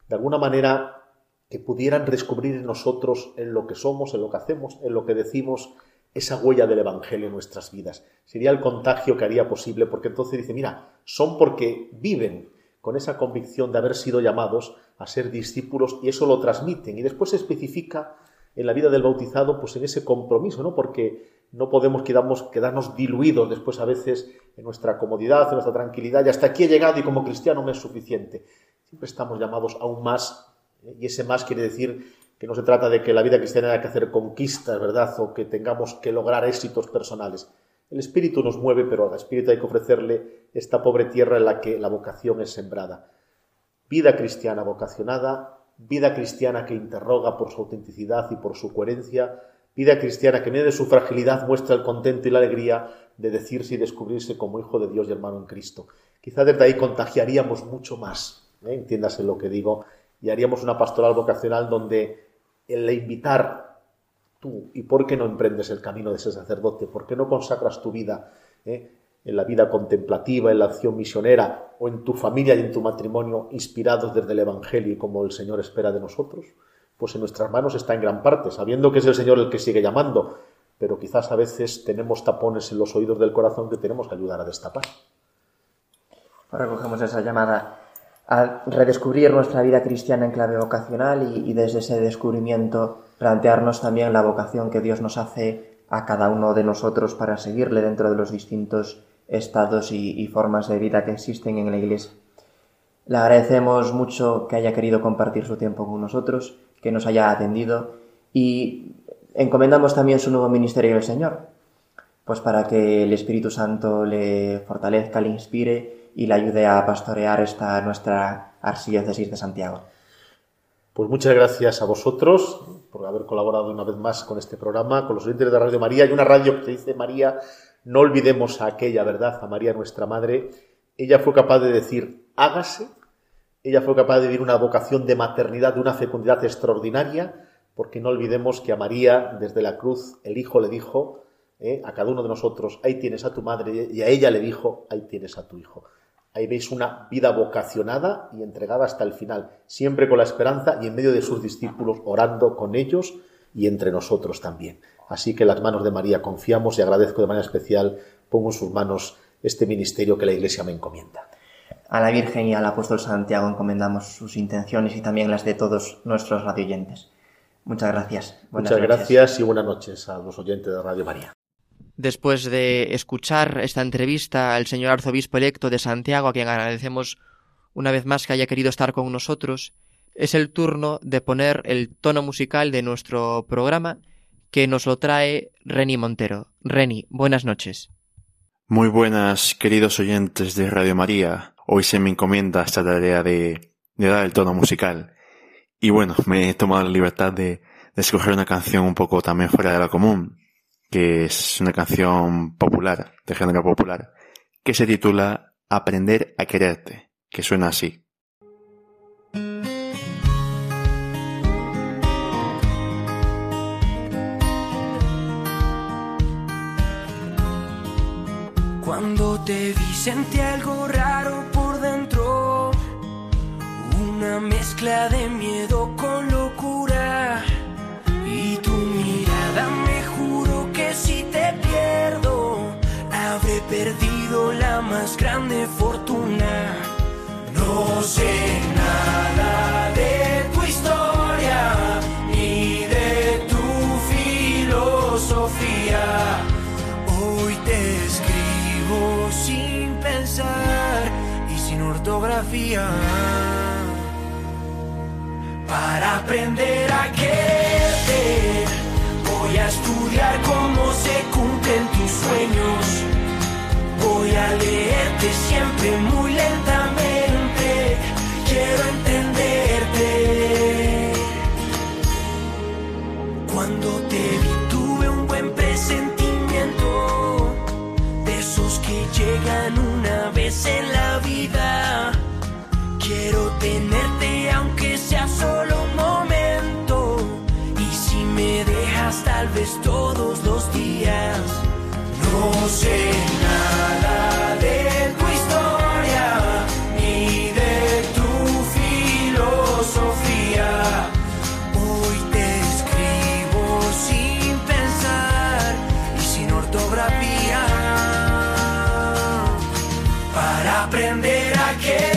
De alguna manera que pudieran descubrir en nosotros, en lo que somos, en lo que hacemos, en lo que decimos, esa huella del Evangelio en nuestras vidas. Sería el contagio que haría posible, porque entonces dice, mira, son porque viven con esa convicción de haber sido llamados a ser discípulos y eso lo transmiten. Y después se especifica en la vida del bautizado, pues en ese compromiso, ¿no? Porque no podemos quedarnos, quedarnos diluidos después a veces en nuestra comodidad, en nuestra tranquilidad, y hasta aquí he llegado y como cristiano me es suficiente. Siempre estamos llamados aún más, ¿eh? y ese más quiere decir que no se trata de que la vida cristiana haya que hacer conquistas, ¿verdad? O que tengamos que lograr éxitos personales. El Espíritu nos mueve, pero al Espíritu hay que ofrecerle esta pobre tierra en la que la vocación es sembrada. Vida cristiana vocacionada, vida cristiana que interroga por su autenticidad y por su coherencia, vida cristiana que en medio de su fragilidad muestra el contento y la alegría de decirse y descubrirse como hijo de Dios y hermano en Cristo. Quizá desde ahí contagiaríamos mucho más, ¿eh? entiéndase lo que digo, y haríamos una pastoral vocacional donde el invitar tú, ¿y por qué no emprendes el camino de ese sacerdote? ¿Por qué no consagras tu vida eh, en la vida contemplativa, en la acción misionera o en tu familia y en tu matrimonio inspirados desde el Evangelio y como el Señor espera de nosotros? Pues en nuestras manos está en gran parte, sabiendo que es el Señor el que sigue llamando, pero quizás a veces tenemos tapones en los oídos del corazón que tenemos que ayudar a destapar. Ahora cogemos esa llamada a redescubrir nuestra vida cristiana en clave vocacional y, desde ese descubrimiento plantearnos también la vocación que Dios nos hace a cada uno de nosotros para seguirle dentro de los distintos estados y, formas de vida que existen en la Iglesia. Le agradecemos mucho que haya querido compartir su tiempo con nosotros, que nos haya atendido y encomendamos también su nuevo ministerio al Señor, pues para que el Espíritu Santo le fortalezca, le inspire y le ayude a pastorear esta nuestra archidiócesis de Santiago. Pues muchas gracias a vosotros por haber colaborado una vez más con este programa, con los oyentes de Radio María. Hay una radio que dice María, no olvidemos a aquella, ¿verdad? A María nuestra Madre. Ella fue capaz de decir, hágase. Ella fue capaz de vivir una vocación de maternidad, de una fecundidad extraordinaria, porque no olvidemos que a María, desde la cruz, el Hijo le dijo ¿eh? a cada uno de nosotros, ahí tienes a tu madre, y a ella le dijo, ahí tienes a tu hijo. Ahí veis una vida vocacionada y entregada hasta el final, siempre con la esperanza y en medio de sus discípulos, orando con ellos y entre nosotros también. Así que en las manos de María confiamos y agradezco de manera especial, pongo en sus manos este ministerio que la Iglesia me encomienda. A la Virgen y al apóstol Santiago encomendamos sus intenciones y también las de todos nuestros radioyentes. Muchas gracias. Muchas gracias y buenas noches a los oyentes de Radio María. Después de escuchar esta entrevista al señor arzobispo electo de Santiago, a quien agradecemos una vez más que haya querido estar con nosotros, es el turno de poner el tono musical de nuestro programa que nos lo trae Reni Montero. Reni, buenas noches. Muy buenas, queridos oyentes de Radio María. Hoy se me encomienda esta tarea de, dar el tono musical. Y bueno, me he tomado la libertad de, de escoger una canción un poco también fuera de lo común, que es una canción popular, de género popular, que se titula Aprender a quererte, que suena así. Cuando te vi sentí algo raro por dentro, una mezcla de miedo grande fortuna. No sé nada de tu historia ni de tu filosofía. Hoy te escribo sin pensar y sin ortografía. Para aprender a quererte para aprender a quererte.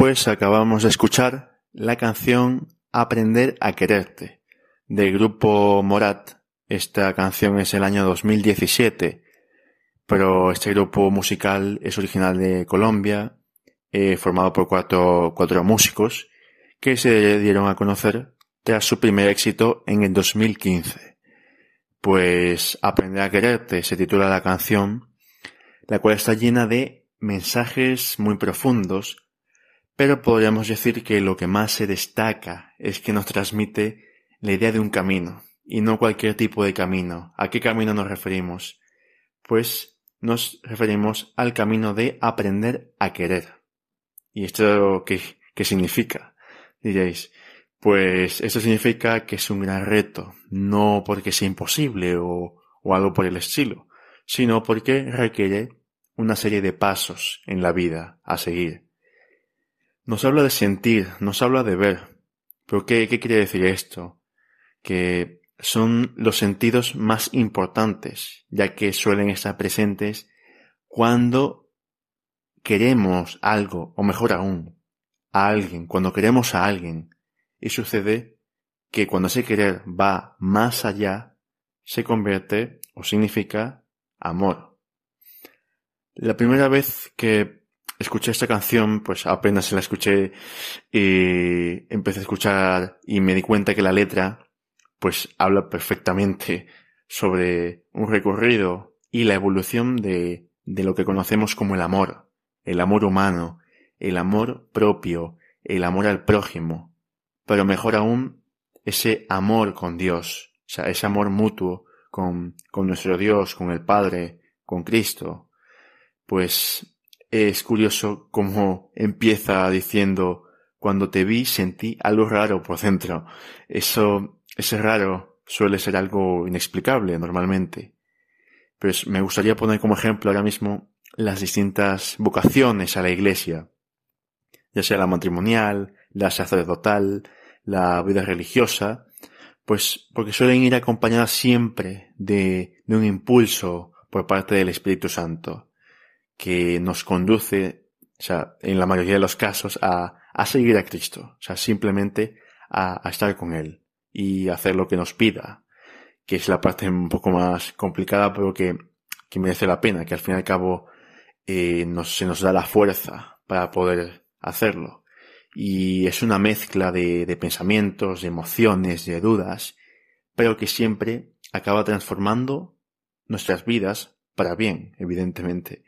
Pues acabamos de escuchar la canción Aprender a quererte del grupo Morat. Esta canción es el año 2017, pero este grupo musical es original de Colombia, eh, formado por cuatro, cuatro músicos que se dieron a conocer tras su primer éxito en el 2015. Pues Aprender a quererte se titula la canción, la cual está llena de mensajes muy profundos pero podríamos decir que lo que más se destaca es que nos transmite la idea de un camino, y no cualquier tipo de camino. ¿A qué camino nos referimos? Pues nos referimos al camino de aprender a querer. ¿Y esto qué, qué significa? Diréis, pues eso significa que es un gran reto, no porque sea imposible o, o algo por el estilo, sino porque requiere una serie de pasos en la vida a seguir. Nos habla de sentir, nos habla de ver. ¿Pero qué, qué quiere decir esto? Que son los sentidos más importantes, ya que suelen estar presentes cuando queremos algo, o mejor aún, a alguien, cuando queremos a alguien. Y sucede que cuando ese querer va más allá, se convierte o significa amor. La primera vez que escuché esta canción, pues apenas la escuché y empecé a escuchar y me di cuenta que la letra pues habla perfectamente sobre un recorrido y la evolución de, de lo que conocemos como el amor, el amor humano, el amor propio, el amor al prójimo, pero mejor aún ese amor con Dios, o sea, ese amor mutuo con, con nuestro Dios, con el Padre, con Cristo, pues es curioso cómo empieza diciendo cuando te vi sentí algo raro por dentro. Eso, ese raro suele ser algo inexplicable normalmente. Pues me gustaría poner como ejemplo ahora mismo las distintas vocaciones a la iglesia, ya sea la matrimonial, la sacerdotal, la vida religiosa, pues porque suelen ir acompañadas siempre de, de un impulso por parte del Espíritu Santo que nos conduce, o sea, en la mayoría de los casos, a, a seguir a Cristo, o sea, simplemente a, a, estar con Él y hacer lo que nos pida, que es la parte un poco más complicada, pero que, que merece la pena, que al fin y al cabo eh, se nos da la fuerza para poder hacerlo. Y es una mezcla de, de pensamientos, de emociones, de dudas, pero que siempre acaba transformando nuestras vidas para bien, evidentemente.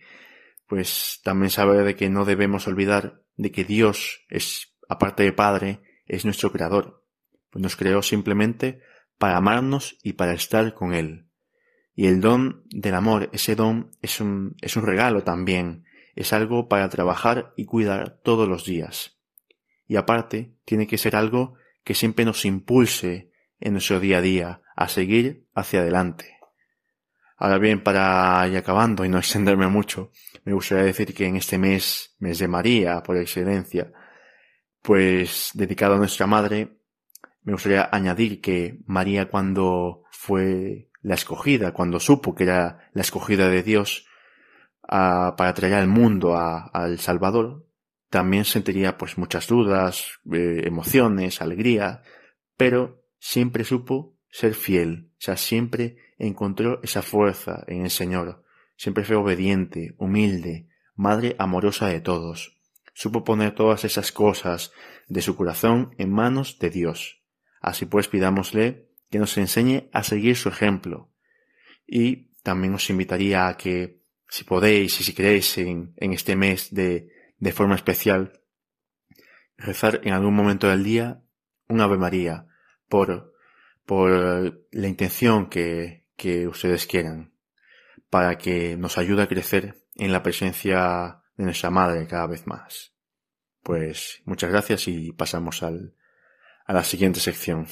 Pues también saber de que no debemos olvidar de que Dios es, aparte de Padre, es nuestro Creador. Pues nos creó simplemente para amarnos y para estar con Él. Y el don del amor, ese don es un, es un regalo también, es algo para trabajar y cuidar todos los días. Y aparte, tiene que ser algo que siempre nos impulse en nuestro día a día a seguir hacia adelante. Ahora bien, para ir acabando y no [LAUGHS] extenderme mucho, me gustaría decir que en este mes, mes de María, por excelencia, pues dedicado a nuestra madre, me gustaría añadir que María cuando fue la escogida, cuando supo que era la escogida de Dios para traer al mundo al Salvador, también sentiría pues muchas dudas, eh, emociones, alegría, pero siempre supo ser fiel, o sea, siempre encontró esa fuerza en el Señor, siempre fue obediente, humilde, madre amorosa de todos, supo poner todas esas cosas de su corazón en manos de Dios. Así pues pidámosle que nos enseñe a seguir su ejemplo. Y también os invitaría a que, si podéis y si queréis en, este mes de, de forma especial, rezar en algún momento del día un Ave María por, por la intención que, que ustedes quieran, para que nos ayude a crecer en la presencia de nuestra Madre cada vez más. Pues muchas gracias y pasamos al, a la siguiente sección.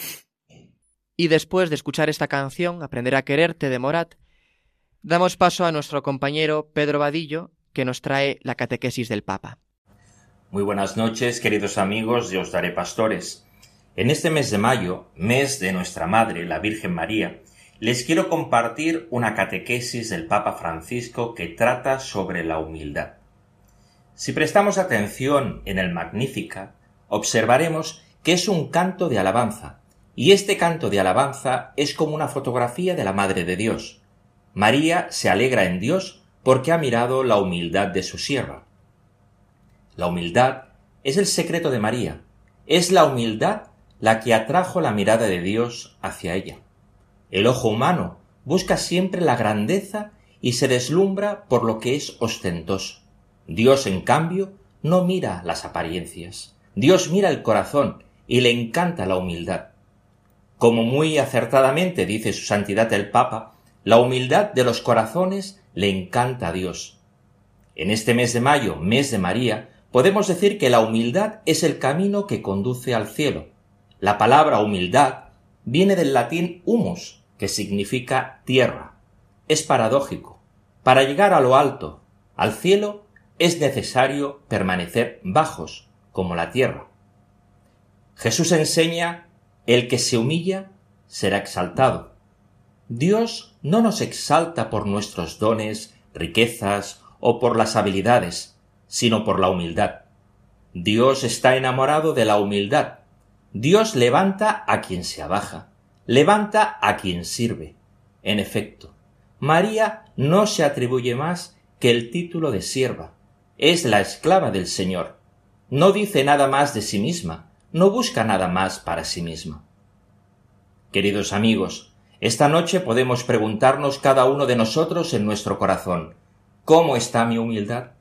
Y después de escuchar esta canción, Aprender a quererte de Morat, damos paso a nuestro compañero Pedro Vadillo, que nos trae la catequesis del Papa. Muy buenas noches, queridos amigos de Os Daré Pastores. En este mes de mayo, mes de nuestra Madre, la Virgen María, les quiero compartir una catequesis del Papa Francisco que trata sobre la humildad. Si prestamos atención en el Magnífica, observaremos que es un canto de alabanza, y este canto de alabanza es como una fotografía de la Madre de Dios. María se alegra en Dios porque ha mirado la humildad de su sierva. La humildad es el secreto de María. Es la humildad la que atrajo la mirada de Dios hacia ella. El ojo humano busca siempre la grandeza y se deslumbra por lo que es ostentoso. Dios, en cambio, no mira las apariencias. Dios mira el corazón y le encanta la humildad. Como muy acertadamente dice su santidad el Papa, la humildad de los corazones le encanta a Dios. En este mes de mayo, mes de María, podemos decir que la humildad es el camino que conduce al cielo. La palabra humildad viene del latín humus, que significa tierra. Es paradójico. Para llegar a lo alto, al cielo, es necesario permanecer bajos, como la tierra. Jesús enseña el que se humilla será exaltado. Dios no nos exalta por nuestros dones, riquezas o por las habilidades, sino por la humildad. Dios está enamorado de la humildad. Dios levanta a quien se abaja, levanta a quien sirve. En efecto, María no se atribuye más que el título de sierva. Es la esclava del Señor. No dice nada más de sí misma, no busca nada más para sí misma. Queridos amigos, esta noche podemos preguntarnos cada uno de nosotros en nuestro corazón, ¿cómo está mi humildad?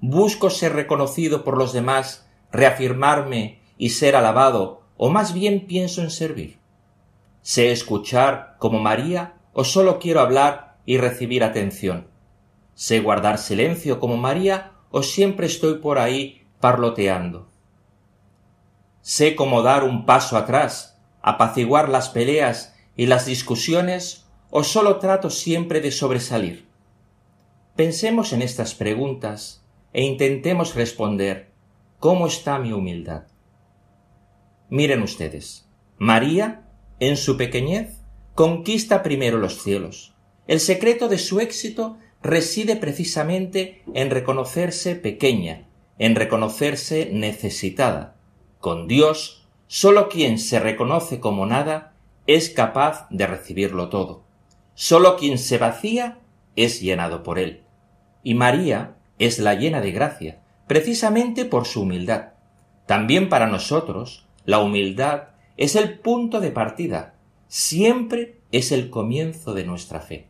¿Busco ser reconocido por los demás, reafirmarme y ser alabado, o más bien pienso en servir? ¿Sé escuchar como María o solo quiero hablar y recibir atención? ¿Sé guardar silencio como María o siempre estoy por ahí parloteando? sé cómo dar un paso atrás, apaciguar las peleas y las discusiones, o solo trato siempre de sobresalir. Pensemos en estas preguntas e intentemos responder ¿Cómo está mi humildad? Miren ustedes, María, en su pequeñez, conquista primero los cielos. El secreto de su éxito reside precisamente en reconocerse pequeña, en reconocerse necesitada, con Dios, sólo quien se reconoce como nada es capaz de recibirlo todo. Sólo quien se vacía es llenado por él. Y María es la llena de gracia, precisamente por su humildad. También para nosotros, la humildad es el punto de partida, siempre es el comienzo de nuestra fe.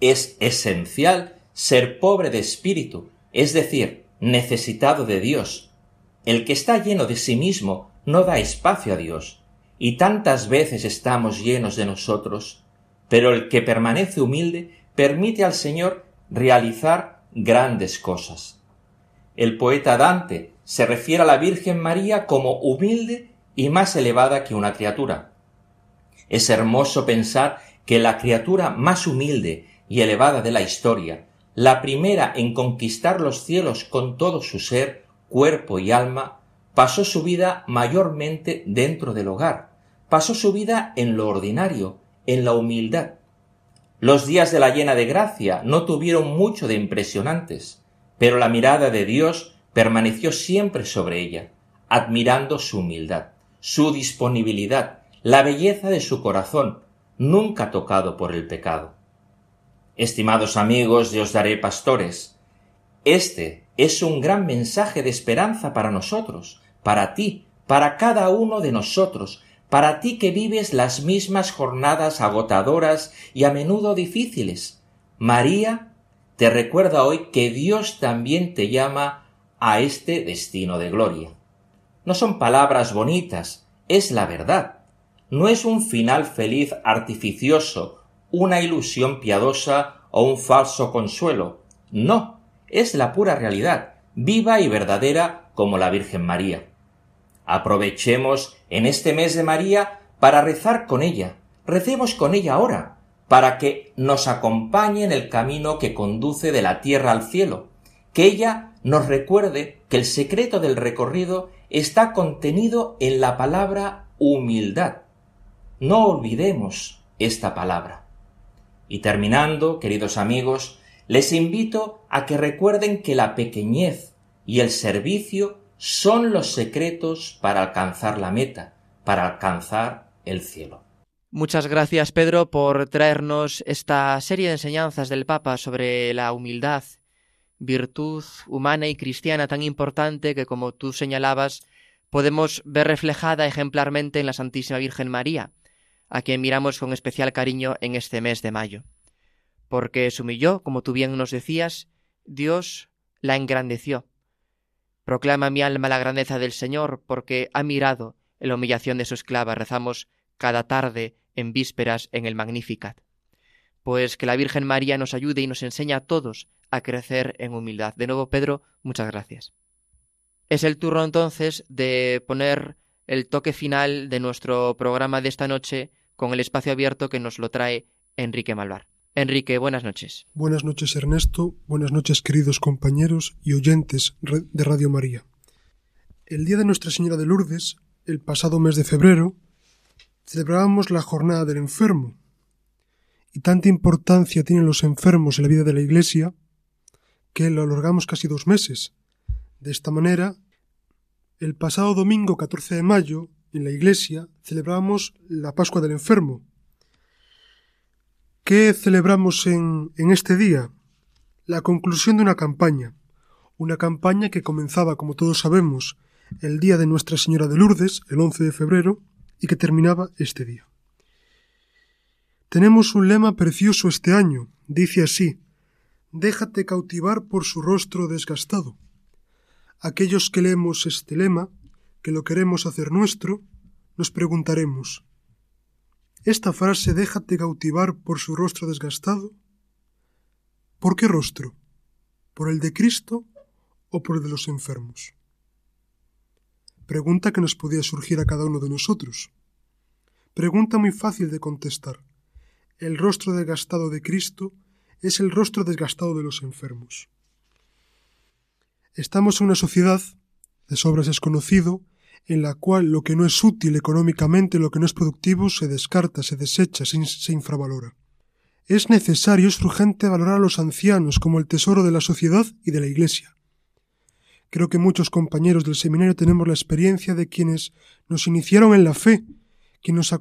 Es esencial ser pobre de espíritu, es decir, necesitado de Dios. El que está lleno de sí mismo no da espacio a Dios, y tantas veces estamos llenos de nosotros, pero el que permanece humilde permite al Señor realizar grandes cosas. El poeta Dante se refiere a la Virgen María como humilde y más elevada que una criatura. Es hermoso pensar que la criatura más humilde y elevada de la historia, la primera en conquistar los cielos con todo su ser, cuerpo y alma, pasó su vida mayormente dentro del hogar, pasó su vida en lo ordinario, en la humildad. Los días de la llena de gracia no tuvieron mucho de impresionantes, pero la mirada de Dios permaneció siempre sobre ella, admirando su humildad, su disponibilidad, la belleza de su corazón, nunca tocado por el pecado. Estimados amigos de Os Daré Pastores, este es un gran mensaje de esperanza para nosotros, para ti, para cada uno de nosotros, para ti que vives las mismas jornadas agotadoras y a menudo difíciles. María te recuerda hoy que Dios también te llama a este destino de gloria. No son palabras bonitas, es la verdad. No es un final feliz artificioso, una ilusión piadosa o un falso consuelo. No, es la pura realidad, viva y verdadera como la Virgen María. Aprovechemos en este mes de María para rezar con ella. Recemos con ella ahora, para que nos acompañe en el camino que conduce de la tierra al cielo, que ella nos recuerde que el secreto del recorrido está contenido en la palabra humildad. No olvidemos esta palabra. Y terminando, queridos amigos, les invito a que recuerden que la pequeñez y el servicio son los secretos para alcanzar la meta, para alcanzar el cielo. Muchas gracias, Pedro, por traernos esta serie de enseñanzas del Papa sobre la humildad, virtud humana y cristiana tan importante que, como tú señalabas, podemos ver reflejada ejemplarmente en la Santísima Virgen María, a quien miramos con especial cariño en este mes de mayo. Porque se humilló, como tú bien nos decías, Dios la engrandeció, Proclama mi alma la grandeza del Señor, porque ha mirado en la humillación de su esclava. Rezamos cada tarde en vísperas en el Magnificat. Pues que la Virgen María nos ayude y nos enseñe a todos a crecer en humildad. De nuevo, Pedro, muchas gracias. Es el turno entonces de poner el toque final de nuestro programa de esta noche con el espacio abierto que nos lo trae Enrique Malvar. Enrique, buenas noches. Buenas noches, Ernesto. Buenas noches, queridos compañeros y oyentes de Radio María. El día de Nuestra Señora de Lourdes, el pasado mes de febrero, celebrábamos la jornada del enfermo. Y tanta importancia tienen los enfermos en la vida de la Iglesia que lo alargamos casi dos meses. De esta manera, el pasado domingo 14 de mayo, en la Iglesia, celebramos la Pascua del Enfermo, ¿Qué celebramos en, este día? La conclusión de una campaña, una campaña que comenzaba, como todos sabemos, el día de Nuestra Señora de Lourdes, el 11 de febrero, y que terminaba este día. Tenemos un lema precioso este año, dice así, Déjate cautivar por su rostro desgastado. Aquellos que leemos este lema, que lo queremos hacer nuestro, nos preguntaremos, esta frase déjate cautivar por su rostro desgastado. ¿Por qué rostro? ¿Por el de Cristo o por el de los enfermos? Pregunta que nos podía surgir a cada uno de nosotros. Pregunta muy fácil de contestar. El rostro desgastado de Cristo es el rostro desgastado de los enfermos. Estamos en una sociedad, de sobras es conocido, en la cual lo que no es útil económicamente, lo que no es productivo, se descarta, se desecha, se, infravalora. Es necesario, es urgente valorar a los ancianos como el tesoro de la sociedad y de la Iglesia. Creo que muchos compañeros del seminario tenemos la experiencia de quienes nos iniciaron en la fe, quienes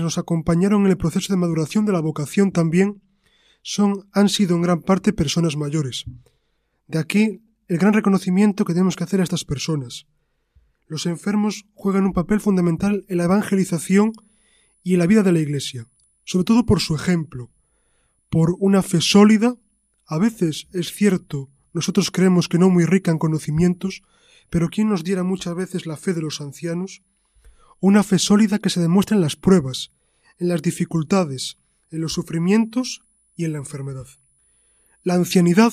nos acompañaron en el proceso de maduración de la vocación también, son, han sido en gran parte personas mayores. De aquí el gran reconocimiento que tenemos que hacer a estas personas. Los enfermos juegan un papel fundamental en la evangelización y en la vida de la Iglesia, sobre todo por su ejemplo, por una fe sólida, a veces es cierto, nosotros creemos que no muy rica en conocimientos, pero ¿quién nos diera muchas veces la fe de los ancianos? Una fe sólida que se demuestra en las pruebas, en las dificultades, en los sufrimientos y en la enfermedad. La ancianidad,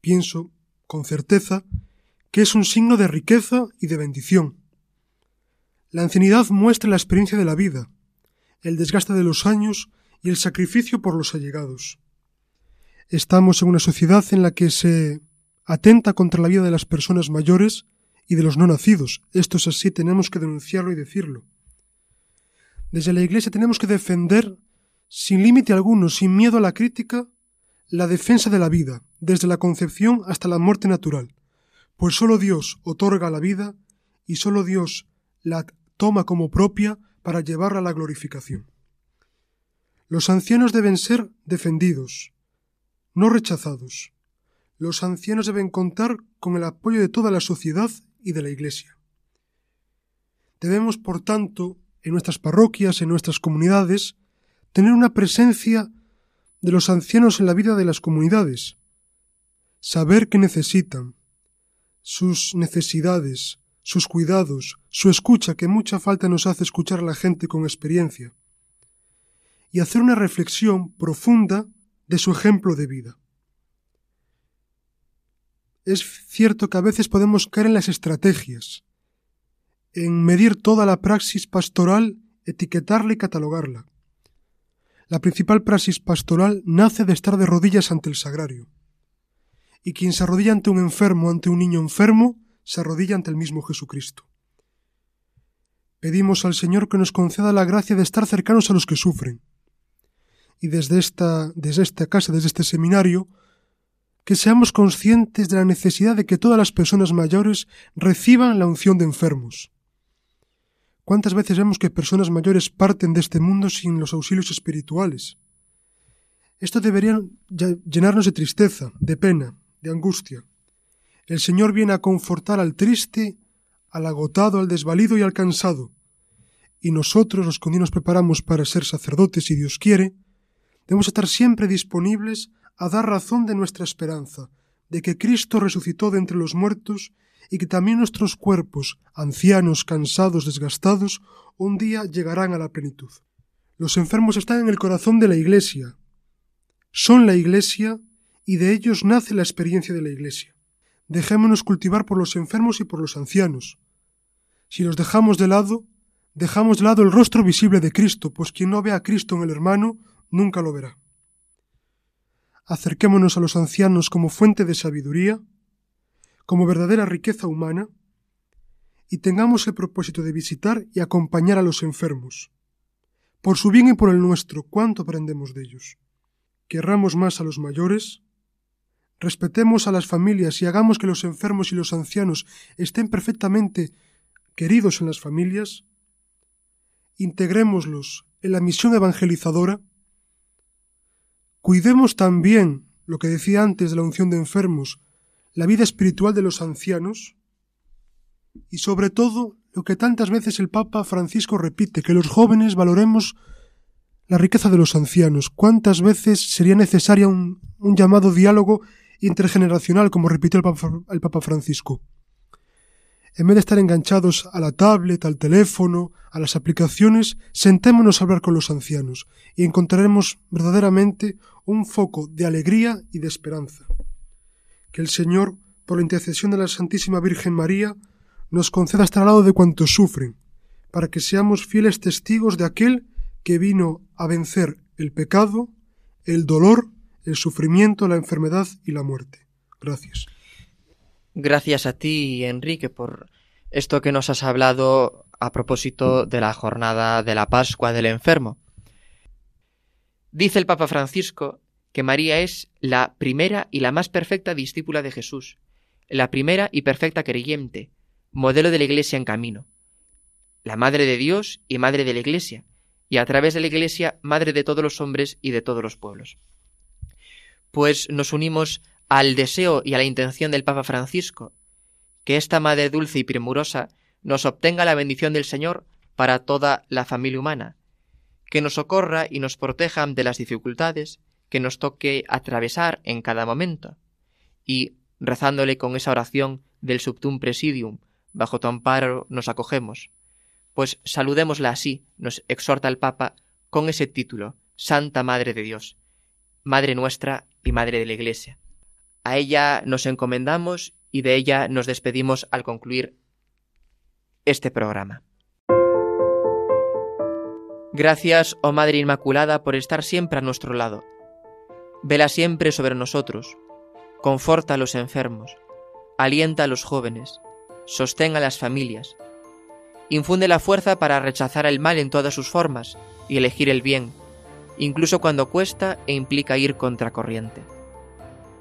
pienso con certeza, que es un signo de riqueza y de bendición. La ancianidad muestra la experiencia de la vida, el desgaste de los años y el sacrificio por los allegados. Estamos en una sociedad en la que se atenta contra la vida de las personas mayores y de los no nacidos. Esto es así, tenemos que denunciarlo y decirlo. Desde la Iglesia tenemos que defender, sin límite alguno, sin miedo a la crítica, la defensa de la vida, desde la concepción hasta la muerte natural, pues sólo Dios otorga la vida y sólo Dios la toma como propia para llevarla a la glorificación. Los ancianos deben ser defendidos, no rechazados. Los ancianos deben contar con el apoyo de toda la sociedad y de la Iglesia. Debemos, por tanto, en nuestras parroquias, en nuestras comunidades, tener una presencia de los ancianos en la vida de las comunidades, saber qué necesitan, sus necesidades, sus cuidados, su escucha, que mucha falta nos hace escuchar a la gente con experiencia, y hacer una reflexión profunda de su ejemplo de vida. Es cierto que a veces podemos caer en las estrategias, en medir toda la praxis pastoral, etiquetarla y catalogarla. La principal praxis pastoral nace de estar de rodillas ante el sagrario. Y quien se arrodilla ante un enfermo, ante un niño enfermo, se arrodilla ante el mismo Jesucristo. Pedimos al Señor que nos conceda la gracia de estar cercanos a los que sufren, y desde esta, desde esta casa, desde este seminario, que seamos conscientes de la necesidad de que todas las personas mayores reciban la unción de enfermos. ¿Cuántas veces vemos que personas mayores parten de este mundo sin los auxilios espirituales? Esto debería llenarnos de tristeza, de pena, de angustia. El Señor viene a confortar al triste, al agotado, al desvalido y al cansado. Y nosotros, los que nos preparamos para ser sacerdotes, si Dios quiere, Debemos estar siempre disponibles a dar razón de nuestra esperanza, de que Cristo resucitó de entre los muertos y que también nuestros cuerpos, ancianos, cansados, desgastados, un día llegarán a la plenitud. Los enfermos están en el corazón de la Iglesia, son la Iglesia y de ellos nace la experiencia de la Iglesia. Dejémonos cultivar por los enfermos y por los ancianos. Si los dejamos de lado, dejamos de lado el rostro visible de Cristo, pues quien no ve a Cristo en el hermano nunca lo verá. Acerquémonos a los ancianos como fuente de sabiduría, como verdadera riqueza humana, y tengamos el propósito de visitar y acompañar a los enfermos. Por su bien y por el nuestro, ¿cuánto aprendemos de ellos? Querramos más a los mayores, respetemos a las familias y hagamos que los enfermos y los ancianos estén perfectamente queridos en las familias, integrémoslos en la misión evangelizadora, Cuidemos también, lo que decía antes de la unción de enfermos, la vida espiritual de los ancianos y sobre todo lo que tantas veces el Papa Francisco repite, que los jóvenes valoremos la riqueza de los ancianos. ¿Cuántas veces sería necesaria un, llamado diálogo intergeneracional, como repitió el Papa, el Papa Francisco? En vez de estar enganchados a la tablet, al teléfono, a las aplicaciones, sentémonos a hablar con los ancianos y encontraremos verdaderamente un foco de alegría y de esperanza. Que el Señor, por la intercesión de la Santísima Virgen María, nos conceda estar al lado de cuantos sufren, para que seamos fieles testigos de aquel que vino a vencer el pecado, el dolor, el sufrimiento, la enfermedad y la muerte. Gracias. Gracias a ti, Enrique, por esto que nos has hablado a propósito de la jornada de la Pascua del enfermo. Dice el Papa Francisco que María es la primera y la más perfecta discípula de Jesús, la primera y perfecta creyente, modelo de la Iglesia en camino, la Madre de Dios y Madre de la Iglesia, y a través de la Iglesia Madre de todos los hombres y de todos los pueblos. Pues nos unimos al deseo y a la intención del Papa Francisco, que esta Madre dulce y premurosa nos obtenga la bendición del Señor para toda la familia humana, que nos socorra y nos proteja de las dificultades que nos toque atravesar en cada momento, y, rezándole con esa oración del Subtum Presidium, bajo tu amparo nos acogemos, pues saludémosla así, nos exhorta el Papa, con ese título, Santa Madre de Dios, Madre nuestra y Madre de la Iglesia. A ella nos encomendamos y de ella nos despedimos al concluir este programa. Gracias, oh Madre Inmaculada, por estar siempre a nuestro lado. Vela siempre sobre nosotros, conforta a los enfermos, alienta a los jóvenes, sostén a las familias, infunde la fuerza para rechazar el mal en todas sus formas y elegir el bien, incluso cuando cuesta e implica ir contracorriente.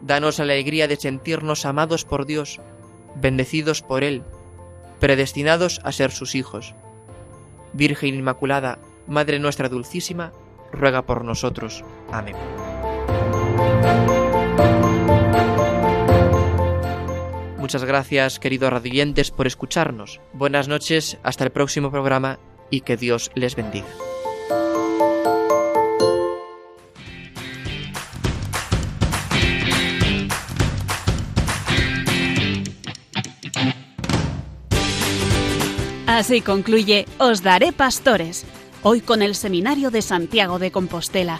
Danos la alegría de sentirnos amados por Dios, bendecidos por Él, predestinados a ser sus hijos. Virgen Inmaculada, Madre nuestra Dulcísima, ruega por nosotros. Amén. Muchas gracias, queridos radiantes, por escucharnos. Buenas noches, hasta el próximo programa y que Dios les bendiga. Así concluye Os Daré Pastores, hoy con el Seminario de Santiago de Compostela